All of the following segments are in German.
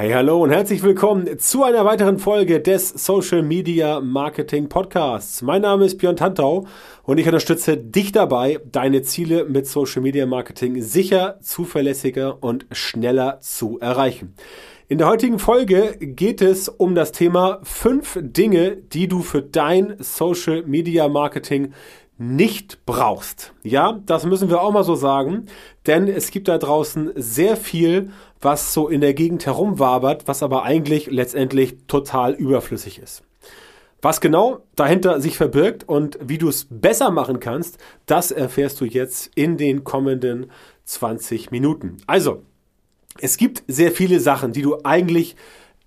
Hey, hallo und herzlich willkommen zu einer weiteren Folge des Social Media Marketing Podcasts. Mein Name ist Björn Tantau und ich unterstütze dich dabei, deine Ziele mit Social Media Marketing sicher, zuverlässiger und schneller zu erreichen. In der heutigen Folge geht es um das Thema fünf Dinge, die du für dein Social Media Marketing nicht brauchst. Ja, das müssen wir auch mal so sagen, denn es gibt da draußen sehr viel, was so in der Gegend herumwabert, was aber eigentlich letztendlich total überflüssig ist. Was genau dahinter sich verbirgt und wie du es besser machen kannst, das erfährst du jetzt in den kommenden 20 Minuten. Also, es gibt sehr viele Sachen, die du eigentlich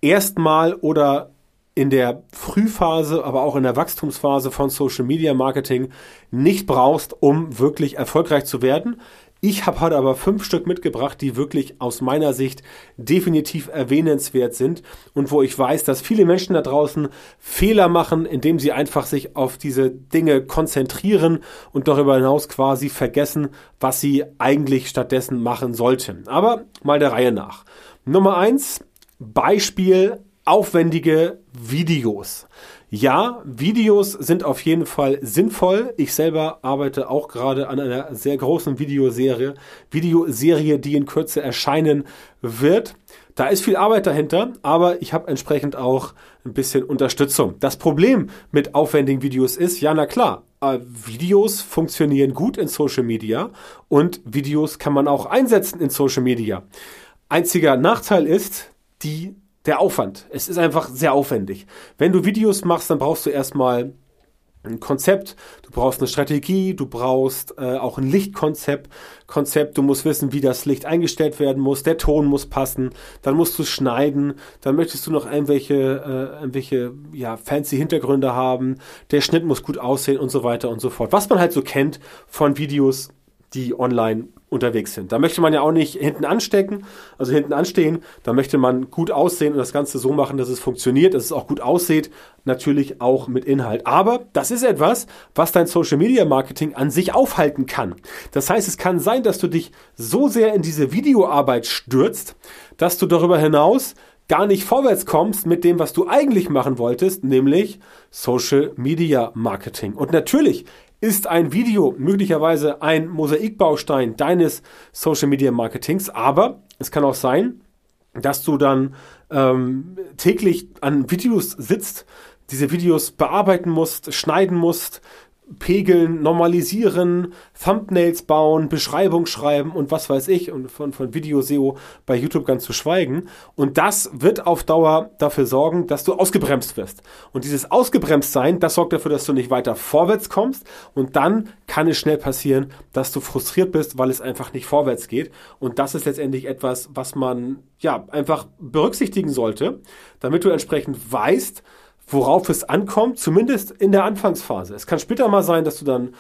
erstmal oder in der Frühphase, aber auch in der Wachstumsphase von Social Media Marketing nicht brauchst, um wirklich erfolgreich zu werden. Ich habe heute aber fünf Stück mitgebracht, die wirklich aus meiner Sicht definitiv erwähnenswert sind und wo ich weiß, dass viele Menschen da draußen Fehler machen, indem sie einfach sich auf diese Dinge konzentrieren und darüber hinaus quasi vergessen, was sie eigentlich stattdessen machen sollten. Aber mal der Reihe nach. Nummer eins, Beispiel aufwendige Videos. Ja, Videos sind auf jeden Fall sinnvoll. Ich selber arbeite auch gerade an einer sehr großen Videoserie, Videoserie, die in Kürze erscheinen wird. Da ist viel Arbeit dahinter, aber ich habe entsprechend auch ein bisschen Unterstützung. Das Problem mit aufwendigen Videos ist, ja, na klar, äh, Videos funktionieren gut in Social Media und Videos kann man auch einsetzen in Social Media. Einziger Nachteil ist, die der Aufwand. Es ist einfach sehr aufwendig. Wenn du Videos machst, dann brauchst du erstmal ein Konzept, du brauchst eine Strategie, du brauchst äh, auch ein Lichtkonzept, Konzept, du musst wissen, wie das Licht eingestellt werden muss, der Ton muss passen, dann musst du schneiden, dann möchtest du noch irgendwelche, äh, irgendwelche ja, fancy Hintergründe haben, der Schnitt muss gut aussehen und so weiter und so fort. Was man halt so kennt von Videos, die online unterwegs sind. Da möchte man ja auch nicht hinten anstecken, also hinten anstehen. Da möchte man gut aussehen und das Ganze so machen, dass es funktioniert, dass es auch gut aussieht. Natürlich auch mit Inhalt. Aber das ist etwas, was dein Social Media Marketing an sich aufhalten kann. Das heißt, es kann sein, dass du dich so sehr in diese Videoarbeit stürzt, dass du darüber hinaus gar nicht vorwärts kommst mit dem, was du eigentlich machen wolltest, nämlich Social Media Marketing. Und natürlich ist ein Video möglicherweise ein Mosaikbaustein deines Social Media Marketings, aber es kann auch sein, dass du dann ähm, täglich an Videos sitzt, diese Videos bearbeiten musst, schneiden musst, pegeln, normalisieren, Thumbnails bauen, Beschreibung schreiben und was weiß ich und von, von Video-SEO bei YouTube ganz zu schweigen. Und das wird auf Dauer dafür sorgen, dass du ausgebremst wirst. Und dieses Ausgebremst sein, das sorgt dafür, dass du nicht weiter vorwärts kommst und dann kann es schnell passieren, dass du frustriert bist, weil es einfach nicht vorwärts geht. Und das ist letztendlich etwas, was man ja einfach berücksichtigen sollte, damit du entsprechend weißt, worauf es ankommt, zumindest in der Anfangsphase. Es kann später mal sein, dass du dann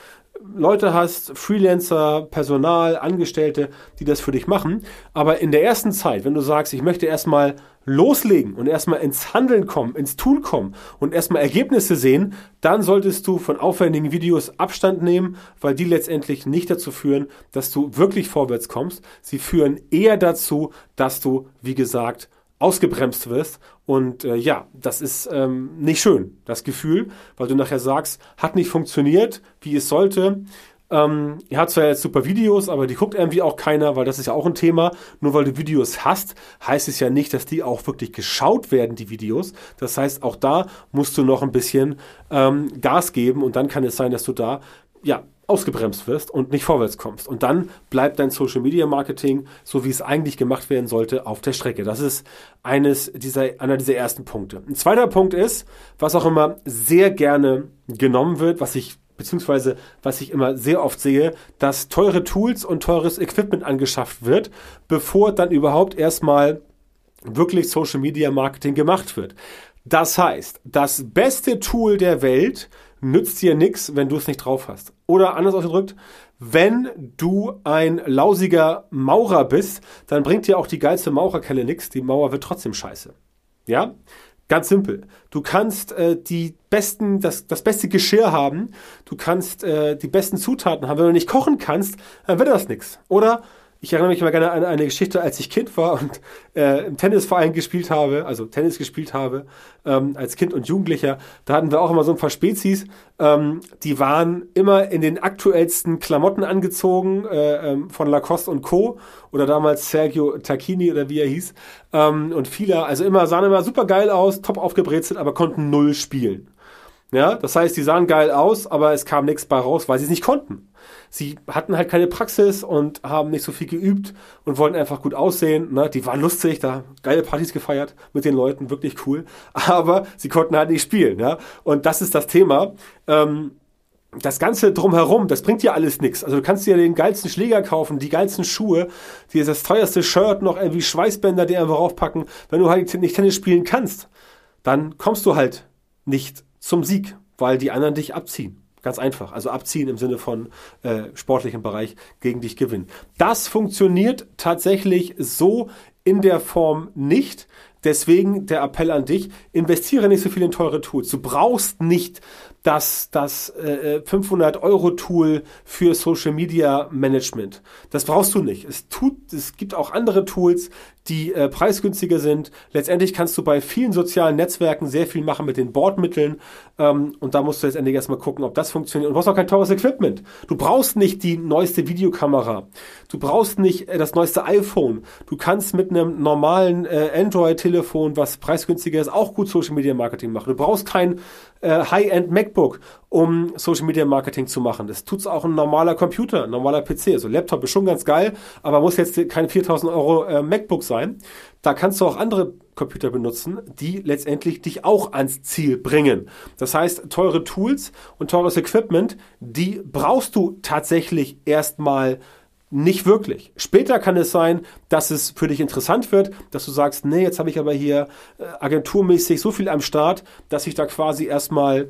Leute hast, Freelancer, Personal, Angestellte, die das für dich machen. Aber in der ersten Zeit, wenn du sagst, ich möchte erstmal loslegen und erstmal ins Handeln kommen, ins Tun kommen und erstmal Ergebnisse sehen, dann solltest du von aufwendigen Videos Abstand nehmen, weil die letztendlich nicht dazu führen, dass du wirklich vorwärts kommst. Sie führen eher dazu, dass du, wie gesagt, ausgebremst wirst. Und äh, ja, das ist ähm, nicht schön, das Gefühl, weil du nachher sagst, hat nicht funktioniert, wie es sollte. Ähm, ihr habt zwar jetzt super Videos, aber die guckt irgendwie auch keiner, weil das ist ja auch ein Thema. Nur weil du Videos hast, heißt es ja nicht, dass die auch wirklich geschaut werden, die Videos. Das heißt, auch da musst du noch ein bisschen ähm, Gas geben und dann kann es sein, dass du da ja ausgebremst wirst und nicht vorwärts kommst. Und dann bleibt dein Social Media Marketing, so wie es eigentlich gemacht werden sollte, auf der Strecke. Das ist eines dieser, einer dieser ersten Punkte. Ein zweiter Punkt ist, was auch immer sehr gerne genommen wird, was ich beziehungsweise was ich immer sehr oft sehe, dass teure Tools und teures Equipment angeschafft wird, bevor dann überhaupt erstmal wirklich Social Media Marketing gemacht wird. Das heißt, das beste Tool der Welt nützt dir nichts, wenn du es nicht drauf hast. Oder anders ausgedrückt, wenn du ein lausiger Maurer bist, dann bringt dir auch die geilste Maurerkelle nichts. Die Mauer wird trotzdem scheiße. Ja? Ganz simpel. Du kannst äh, die besten, das, das beste Geschirr haben, du kannst äh, die besten Zutaten haben. Wenn du nicht kochen kannst, dann wird das nichts. Oder Ich erinnere mich mal gerne an eine Geschichte, als ich Kind war und äh, im Tennisverein gespielt habe, also Tennis gespielt habe, ähm, als Kind und Jugendlicher. Da hatten wir auch immer so ein paar Spezies, ähm, die waren immer in den aktuellsten Klamotten angezogen, äh, ähm, von Lacoste und Co. Oder damals Sergio Tacchini oder wie er hieß. Ähm, und viele, also immer, sahen immer super geil aus, top aufgebrezelt, aber konnten null spielen. Ja, das heißt, die sahen geil aus, aber es kam nichts bei raus, weil sie es nicht konnten. Sie hatten halt keine Praxis und haben nicht so viel geübt und wollten einfach gut aussehen. Ne? Die waren lustig, da geile Partys gefeiert mit den Leuten, wirklich cool. Aber sie konnten halt nicht spielen. Ja? Und das ist das Thema. Ähm, das Ganze drumherum, das bringt dir alles nichts. Also du kannst dir den geilsten Schläger kaufen, die geilsten Schuhe, dir das teuerste Shirt, noch irgendwie Schweißbänder dir einfach raufpacken. Wenn du halt nicht Tennis spielen kannst, dann kommst du halt nicht zum Sieg, weil die anderen dich abziehen. Ganz einfach. Also abziehen im Sinne von äh, sportlichem Bereich gegen dich gewinnen. Das funktioniert tatsächlich so in der Form nicht. Deswegen der Appell an dich, investiere nicht so viel in teure Tools. Du brauchst nicht das, das äh, 500-Euro-Tool für Social Media Management. Das brauchst du nicht. Es, tut, es gibt auch andere Tools, die äh, preisgünstiger sind. Letztendlich kannst du bei vielen sozialen Netzwerken sehr viel machen mit den Bordmitteln. Ähm, und da musst du letztendlich erstmal gucken, ob das funktioniert. Und du brauchst auch kein teures Equipment. Du brauchst nicht die neueste Videokamera. Du brauchst nicht äh, das neueste iPhone. Du kannst mit einem normalen äh, Android-Telefon, was preisgünstiger ist, auch gut Social Media Marketing machen. Du brauchst kein äh, High-End MacBook, um Social Media Marketing zu machen. Das tut's auch ein normaler Computer, ein normaler PC. Also Laptop ist schon ganz geil, aber muss jetzt kein 4000 Euro äh, MacBook sein. Da kannst du auch andere Computer benutzen, die letztendlich dich auch ans Ziel bringen. Das heißt, teure Tools und teures Equipment, die brauchst du tatsächlich erstmal nicht wirklich. Später kann es sein, dass es für dich interessant wird, dass du sagst, nee, jetzt habe ich aber hier äh, agenturmäßig so viel am Start, dass ich da quasi erstmal,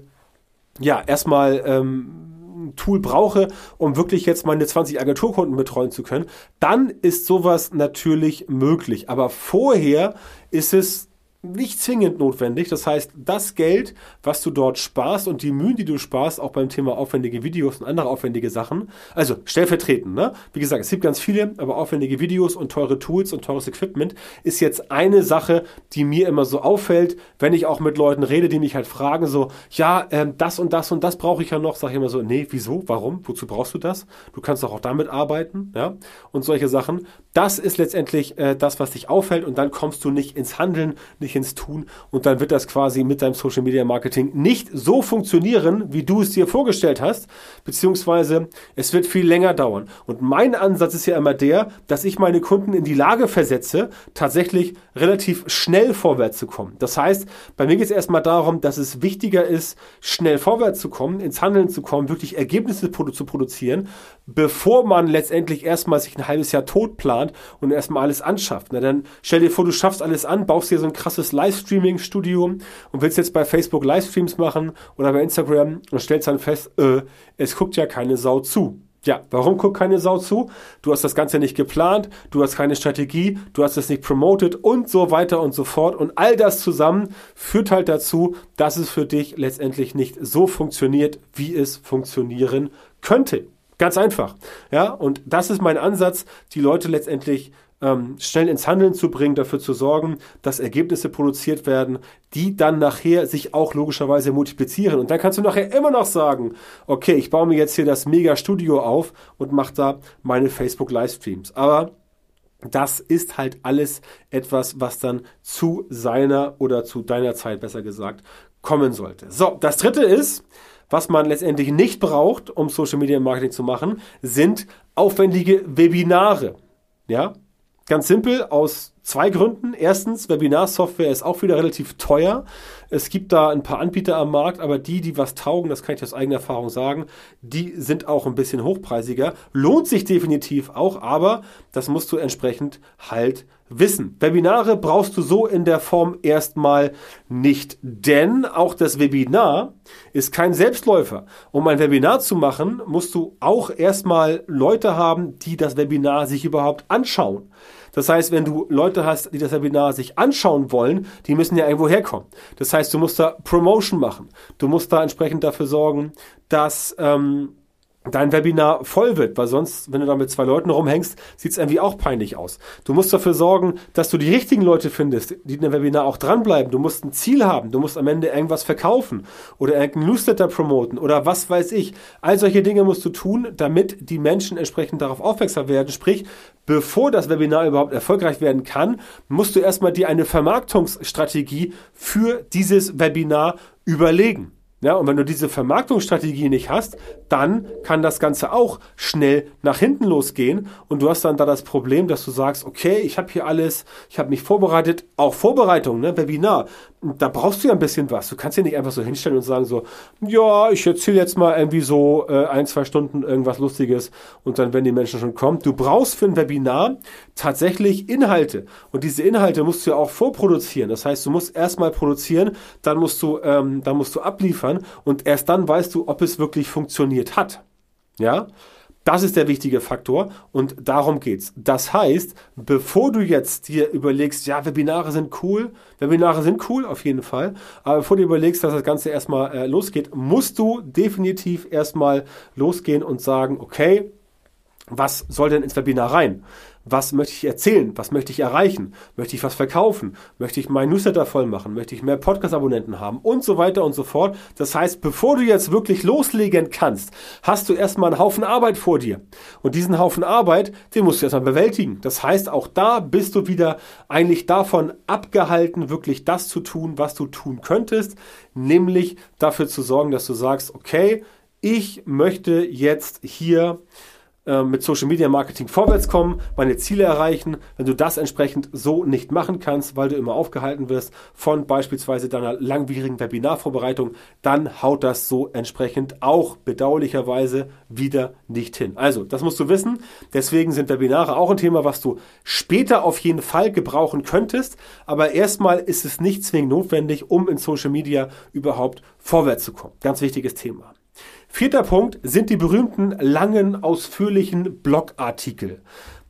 ja, erstmal ähm, ein Tool brauche, um wirklich jetzt meine 20 Agenturkunden betreuen zu können. Dann ist sowas natürlich möglich. Aber vorher ist es nicht zwingend notwendig. Das heißt, das Geld, was du dort sparst und die Mühen, die du sparst, auch beim Thema aufwendige Videos und andere aufwendige Sachen, also stellvertretend, ne? Wie gesagt, es gibt ganz viele, aber aufwendige Videos und teure Tools und teures Equipment ist jetzt eine Sache, die mir immer so auffällt, wenn ich auch mit Leuten rede, die mich halt fragen, so, ja, ähm, das und das und das brauche ich ja noch, sage ich immer so, nee, wieso, warum, wozu brauchst du das? Du kannst doch auch damit arbeiten, ja, und solche Sachen. Das ist letztendlich äh, das, was dich auffällt und dann kommst du nicht ins Handeln, nicht nicht ins Tun und dann wird das quasi mit deinem Social Media Marketing nicht so funktionieren, wie du es dir vorgestellt hast, beziehungsweise es wird viel länger dauern. Und mein Ansatz ist ja immer der, dass ich meine Kunden in die Lage versetze, tatsächlich relativ schnell vorwärts zu kommen. Das heißt, bei mir geht es erstmal darum, dass es wichtiger ist, schnell vorwärts zu kommen, ins Handeln zu kommen, wirklich Ergebnisse zu produzieren, bevor man letztendlich erstmal sich ein halbes Jahr tot plant und erstmal alles anschafft. Na, dann stell dir vor, du schaffst alles an, baust dir so ein krasses großes Livestreaming-Studio und willst jetzt bei Facebook Livestreams machen oder bei Instagram und stellst dann fest, äh, es guckt ja keine Sau zu. Ja, warum guckt keine Sau zu? Du hast das Ganze nicht geplant, du hast keine Strategie, du hast es nicht promoted und so weiter und so fort. Und all das zusammen führt halt dazu, dass es für dich letztendlich nicht so funktioniert, wie es funktionieren könnte. Ganz einfach. Ja, und das ist mein Ansatz, die Leute letztendlich ähm, schnell ins Handeln zu bringen, dafür zu sorgen, dass Ergebnisse produziert werden, die dann nachher sich auch logischerweise multiplizieren. Und dann kannst du nachher immer noch sagen, okay, ich baue mir jetzt hier das Mega-Studio auf und mache da meine Facebook-Livestreams. Aber das ist halt alles etwas, was dann zu seiner oder zu deiner Zeit, besser gesagt, kommen sollte. So, das dritte ist, was man letztendlich nicht braucht, um Social Media Marketing zu machen, sind aufwendige Webinare. Ja, Ganz simpel aus zwei Gründen. Erstens, Webinarsoftware ist auch wieder relativ teuer. Es gibt da ein paar Anbieter am Markt, aber die, die was taugen, das kann ich aus eigener Erfahrung sagen, die sind auch ein bisschen hochpreisiger. Lohnt sich definitiv auch, aber das musst du entsprechend halt wissen. Webinare brauchst du so in der Form erstmal nicht, denn auch das Webinar ist kein Selbstläufer. Um ein Webinar zu machen, musst du auch erstmal Leute haben, die das Webinar sich überhaupt anschauen. Das heißt, wenn du Leute hast, die das Webinar sich anschauen wollen, die müssen ja irgendwo herkommen. Das heißt, du musst da Promotion machen. Du musst da entsprechend dafür sorgen, dass ähm, dein Webinar voll wird, weil sonst, wenn du da mit zwei Leuten rumhängst, sieht es irgendwie auch peinlich aus. Du musst dafür sorgen, dass du die richtigen Leute findest, die in dem Webinar auch dranbleiben. Du musst ein Ziel haben, du musst am Ende irgendwas verkaufen oder irgendein Newsletter promoten oder was weiß ich. All solche Dinge musst du tun, damit die Menschen entsprechend darauf aufmerksam werden. Sprich, bevor das Webinar überhaupt erfolgreich werden kann, musst du erstmal dir eine Vermarktungsstrategie für dieses Webinar überlegen. Ja, und wenn du diese Vermarktungsstrategie nicht hast, dann kann das Ganze auch schnell nach hinten losgehen. Und du hast dann da das Problem, dass du sagst, okay, ich habe hier alles, ich habe mich vorbereitet, auch Vorbereitung, ne, Webinar, da brauchst du ja ein bisschen was. Du kannst dir nicht einfach so hinstellen und sagen so, ja, ich erzähle jetzt mal irgendwie so äh, ein, zwei Stunden irgendwas Lustiges und dann, wenn die Menschen schon kommen. Du brauchst für ein Webinar tatsächlich Inhalte und diese Inhalte musst du ja auch vorproduzieren. Das heißt, du musst erstmal produzieren, dann musst du, ähm, dann musst du abliefern liefern und erst dann weißt du, ob es wirklich funktioniert hat. Ja? Das ist der wichtige Faktor und darum geht's. Das heißt, bevor du jetzt dir überlegst, ja, Webinare sind cool, Webinare sind cool auf jeden Fall, aber bevor du überlegst, dass das Ganze erstmal äh, losgeht, musst du definitiv erstmal losgehen und sagen, okay, was soll denn ins Webinar rein? Was möchte ich erzählen? Was möchte ich erreichen? Möchte ich was verkaufen? Möchte ich meinen Newsletter voll machen? Möchte ich mehr Podcast-Abonnenten haben? Und so weiter und so fort. Das heißt, bevor du jetzt wirklich loslegen kannst, hast du erstmal einen Haufen Arbeit vor dir. Und diesen Haufen Arbeit, den musst du erstmal bewältigen. Das heißt, auch da bist du wieder eigentlich davon abgehalten, wirklich das zu tun, was du tun könntest. Nämlich dafür zu sorgen, dass du sagst, okay, ich möchte jetzt hier äh, mit Social Media Marketing vorwärts kommen, meine Ziele erreichen. Wenn du das entsprechend so nicht machen kannst, weil du immer aufgehalten wirst von beispielsweise deiner langwierigen Webinarvorbereitung, dann haut das so entsprechend auch bedauerlicherweise wieder nicht hin. Also, das musst du wissen. Deswegen sind Webinare auch ein Thema, was du später auf jeden Fall gebrauchen könntest. Aber erstmal ist es nicht zwingend notwendig, um in Social Media überhaupt vorwärts zu kommen. Ganz wichtiges Thema. Vierter Punkt sind die berühmten langen, ausführlichen Blogartikel.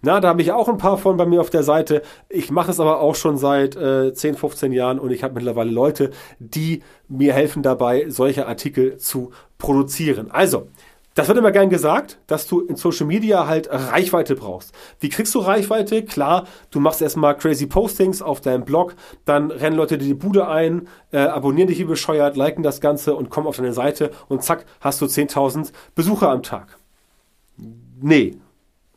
Na, da habe ich auch ein paar von bei mir auf der Seite. Ich mache es aber auch schon seit äh, 10, 15 Jahren und ich habe mittlerweile Leute, die mir helfen dabei, solche Artikel zu produzieren. Also, das wird immer gern gesagt, dass du in Social Media halt Reichweite brauchst. Wie kriegst du Reichweite? Klar, du machst erstmal crazy Postings auf deinem Blog, dann rennen Leute dir die Bude ein, äh, abonnieren dich wie bescheuert, liken das Ganze und kommen auf deine Seite und zack, hast du 10.000 Besucher am Tag. Nee,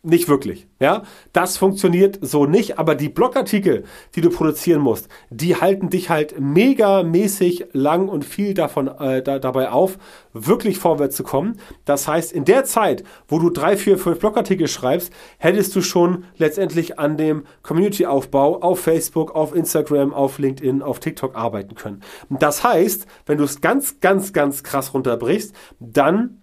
nicht wirklich. Ja, das funktioniert so nicht, aber die Blogartikel, die du produzieren musst, die halten dich halt megamäßig lang und viel davon äh, da, dabei auf, wirklich vorwärts zu kommen. Das heißt, in der Zeit, wo du drei, vier, fünf Blogartikel schreibst, hättest du schon letztendlich an dem Community-Aufbau auf Facebook, auf Instagram, auf LinkedIn, auf TikTok arbeiten können. Das heißt, wenn du es ganz, ganz, ganz krass runterbrichst, dann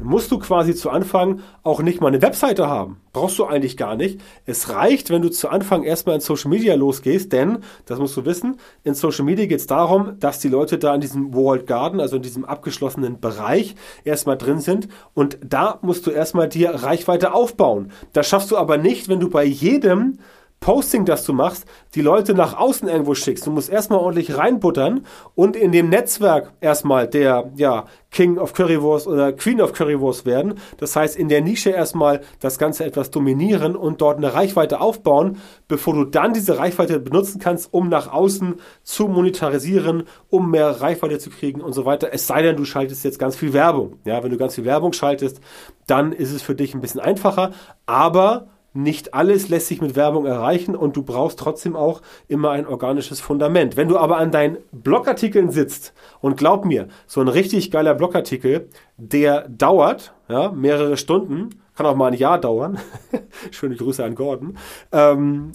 musst du quasi zu Anfang auch nicht mal eine Webseite haben. Brauchst du eigentlich gar nicht. Es reicht, wenn du zu Anfang erstmal in Social Media losgehst, denn, das musst du wissen, in Social Media geht es darum, dass die Leute da in diesem Walled Garden, also in diesem abgeschlossenen Bereich, erstmal drin sind und da musst du erstmal dir Reichweite aufbauen. Das schaffst du aber nicht, wenn du bei jedem Posting, das du machst, die Leute nach außen irgendwo schickst. Du musst erstmal ordentlich reinbuttern und in dem Netzwerk erstmal der ja, King of Currywurst oder Queen of Currywurst werden. Das heißt, in der Nische erstmal das Ganze etwas dominieren und dort eine Reichweite aufbauen, bevor du dann diese Reichweite benutzen kannst, um nach außen zu monetarisieren, um mehr Reichweite zu kriegen und so weiter. Es sei denn, du schaltest jetzt ganz viel Werbung. Ja, wenn du ganz viel Werbung schaltest, dann ist es für dich ein bisschen einfacher, aber nicht alles lässt sich mit Werbung erreichen und du brauchst trotzdem auch immer ein organisches Fundament. Wenn du aber an deinen Blogartikeln sitzt und glaub mir, so ein richtig geiler Blogartikel, der dauert ja, mehrere Stunden, kann auch mal ein Jahr dauern. Schöne Grüße an Gordon. Ähm,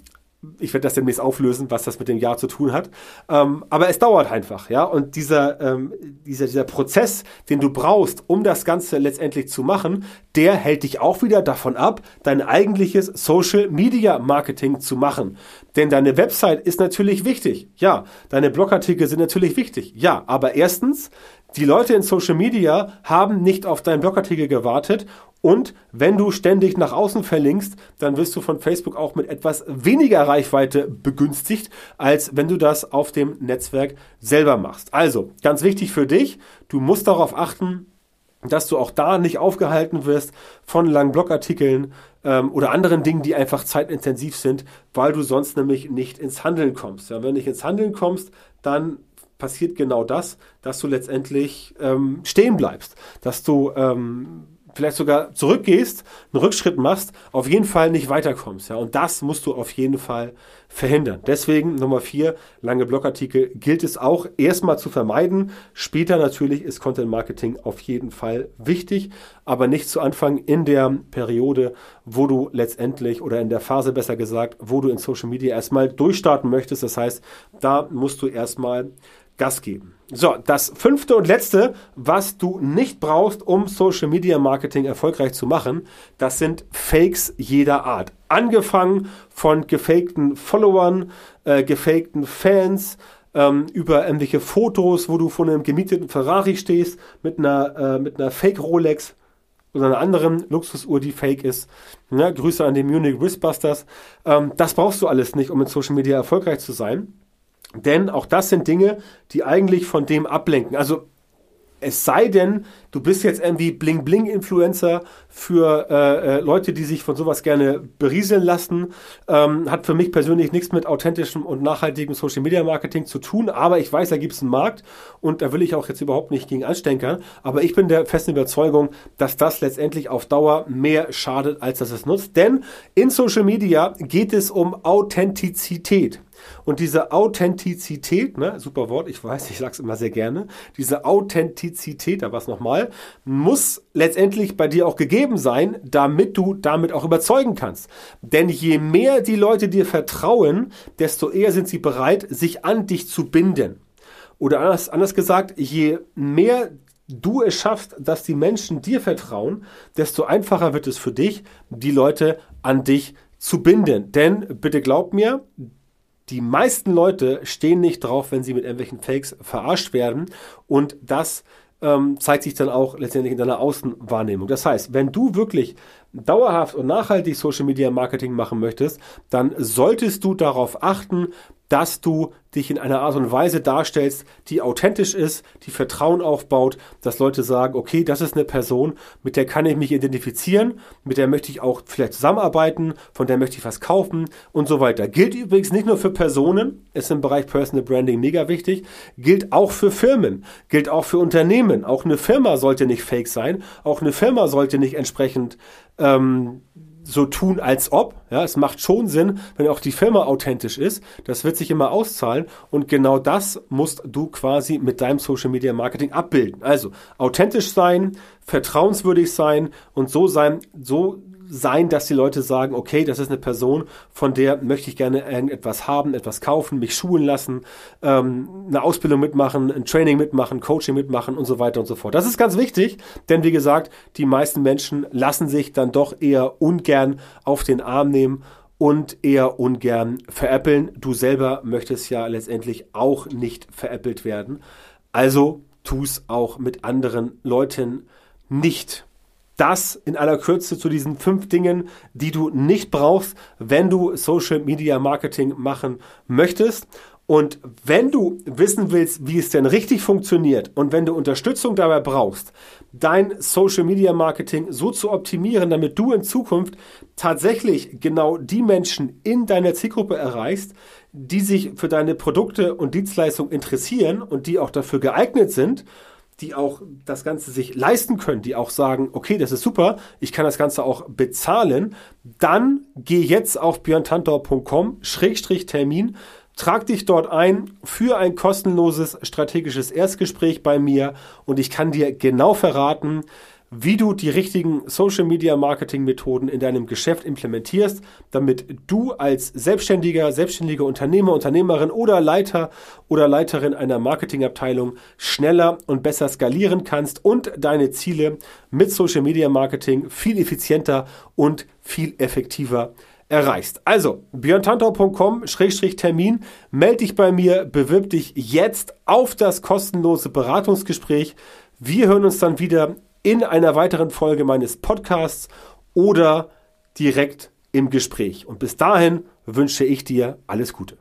ich werde das demnächst auflösen, was das mit dem Jahr zu tun hat. Ähm, aber es dauert einfach, ja. Und dieser, ähm, dieser, dieser Prozess, den du brauchst, um das Ganze letztendlich zu machen, der hält dich auch wieder davon ab, dein eigentliches Social Media Marketing zu machen. Denn deine Website ist natürlich wichtig. Ja, deine Blogartikel sind natürlich wichtig. Ja, aber erstens, die Leute in Social Media haben nicht auf deinen Blogartikel gewartet und wenn du ständig nach außen verlinkst, dann wirst du von Facebook auch mit etwas weniger Reichweite begünstigt, als wenn du das auf dem Netzwerk selber machst. Also, ganz wichtig für dich, du musst darauf achten, dass du auch da nicht aufgehalten wirst von langen Blogartikeln ähm, oder anderen Dingen, die einfach zeitintensiv sind, weil du sonst nämlich nicht ins Handeln kommst. Ja, wenn du nicht ins Handeln kommst, dann passiert genau das, dass du letztendlich ähm, stehen bleibst, dass du ähm, vielleicht sogar zurückgehst, einen Rückschritt machst, auf jeden Fall nicht weiterkommst. Ja? Und das musst du auf jeden Fall verhindern. Deswegen Nummer vier, lange Blogartikel gilt es auch erstmal zu vermeiden. Später natürlich ist Content Marketing auf jeden Fall wichtig, aber nicht zu Anfang in der Periode, wo du letztendlich oder in der Phase besser gesagt, wo du in Social Media erstmal durchstarten möchtest. Das heißt, da musst du erstmal Gas geben. So, das fünfte und letzte, was du nicht brauchst, um Social Media Marketing erfolgreich zu machen, das sind Fakes jeder Art. Angefangen von gefakten Followern, äh, gefakten Fans, ähm, über irgendwelche Fotos, wo du vor einem gemieteten Ferrari stehst, mit einer, äh, mit einer Fake Rolex oder einer anderen Luxusuhr, die fake ist. Ja, Grüße an die Munich Wristbusters. Ähm, das brauchst du alles nicht, um in Social Media erfolgreich zu sein. Denn auch das sind Dinge, die eigentlich von dem ablenken. Also es sei denn, du bist jetzt irgendwie Bling-Bling-Influencer für äh, äh, Leute, die sich von sowas gerne berieseln lassen. Ähm, hat für mich persönlich nichts mit authentischem und nachhaltigem Social-Media-Marketing zu tun, aber ich weiß, da gibt es einen Markt und da will ich auch jetzt überhaupt nicht gegen anstenkern. Aber ich bin der festen Überzeugung, dass das letztendlich auf Dauer mehr schadet, als dass es nutzt. Denn in Social Media geht es um Authentizität. Und diese Authentizität, ne, super Wort, ich weiß, ich sage es immer sehr gerne, diese Authentizität, da was nochmal, muss letztendlich bei dir auch gegeben sein, damit du damit auch überzeugen kannst. Denn je mehr die Leute dir vertrauen, desto eher sind sie bereit, sich an dich zu binden. Oder anders, anders gesagt, je mehr du es schaffst, dass die Menschen dir vertrauen, desto einfacher wird es für dich, die Leute an dich zu binden. Denn bitte glaub mir, die meisten Leute stehen nicht drauf, wenn sie mit irgendwelchen Fakes verarscht werden. Und das ähm, zeigt sich dann auch letztendlich in deiner Außenwahrnehmung. Das heißt, wenn du wirklich dauerhaft und nachhaltig Social Media Marketing machen möchtest, dann solltest du darauf achten, dass du dich in einer Art und Weise darstellst, die authentisch ist, die Vertrauen aufbaut, dass Leute sagen, okay, das ist eine Person, mit der kann ich mich identifizieren, mit der möchte ich auch vielleicht zusammenarbeiten, von der möchte ich was kaufen und so weiter. Gilt übrigens nicht nur für Personen, ist im Bereich Personal Branding mega wichtig, gilt auch für Firmen, gilt auch für Unternehmen. Auch eine Firma sollte nicht fake sein, auch eine Firma sollte nicht entsprechend ähm, so tun, als ob. Ja, es macht schon Sinn, wenn auch die Firma authentisch ist. Das wird sich immer auszahlen und genau das musst du quasi mit deinem Social Media Marketing abbilden. Also authentisch sein, vertrauenswürdig sein und so sein, so sein, dass die Leute sagen, okay, das ist eine Person, von der möchte ich gerne irgendetwas haben, etwas kaufen, mich schulen lassen, ähm, eine Ausbildung mitmachen, ein Training mitmachen, Coaching mitmachen und so weiter und so fort. Das ist ganz wichtig, denn wie gesagt, die meisten Menschen lassen sich dann doch eher ungern auf den Arm nehmen und eher ungern veräppeln. Du selber möchtest ja letztendlich auch nicht veräppelt werden. Also tu es auch mit anderen Leuten nicht. Das in aller Kürze zu diesen fünf Dingen, die du nicht brauchst, wenn du Social Media Marketing machen möchtest. Und wenn du wissen willst, wie es denn richtig funktioniert und wenn du Unterstützung dabei brauchst, dein Social Media Marketing so zu optimieren, damit du in Zukunft tatsächlich genau die Menschen in deiner Zielgruppe erreichst, die sich für deine Produkte und Dienstleistungen interessieren und die auch dafür geeignet sind, die auch das Ganze sich leisten können, die auch sagen, okay, das ist super, ich kann das Ganze auch bezahlen, dann geh jetzt auf björntantor.com, Schrägstrich Termin, trag dich dort ein für ein kostenloses strategisches Erstgespräch bei mir und ich kann dir genau verraten, wie du die richtigen Social Media Marketing Methoden in deinem Geschäft implementierst, damit du als Selbstständiger, selbstständige Unternehmer, Unternehmerin oder Leiter oder Leiterin einer Marketingabteilung schneller und besser skalieren kannst und deine Ziele mit Social Media Marketing viel effizienter und viel effektiver erreichst. Also björntantau.com-termin, melde dich bei mir, bewirb dich jetzt auf das kostenlose Beratungsgespräch. Wir hören uns dann wieder in einer weiteren Folge meines Podcasts oder direkt im Gespräch. Und bis dahin wünsche ich dir alles Gute.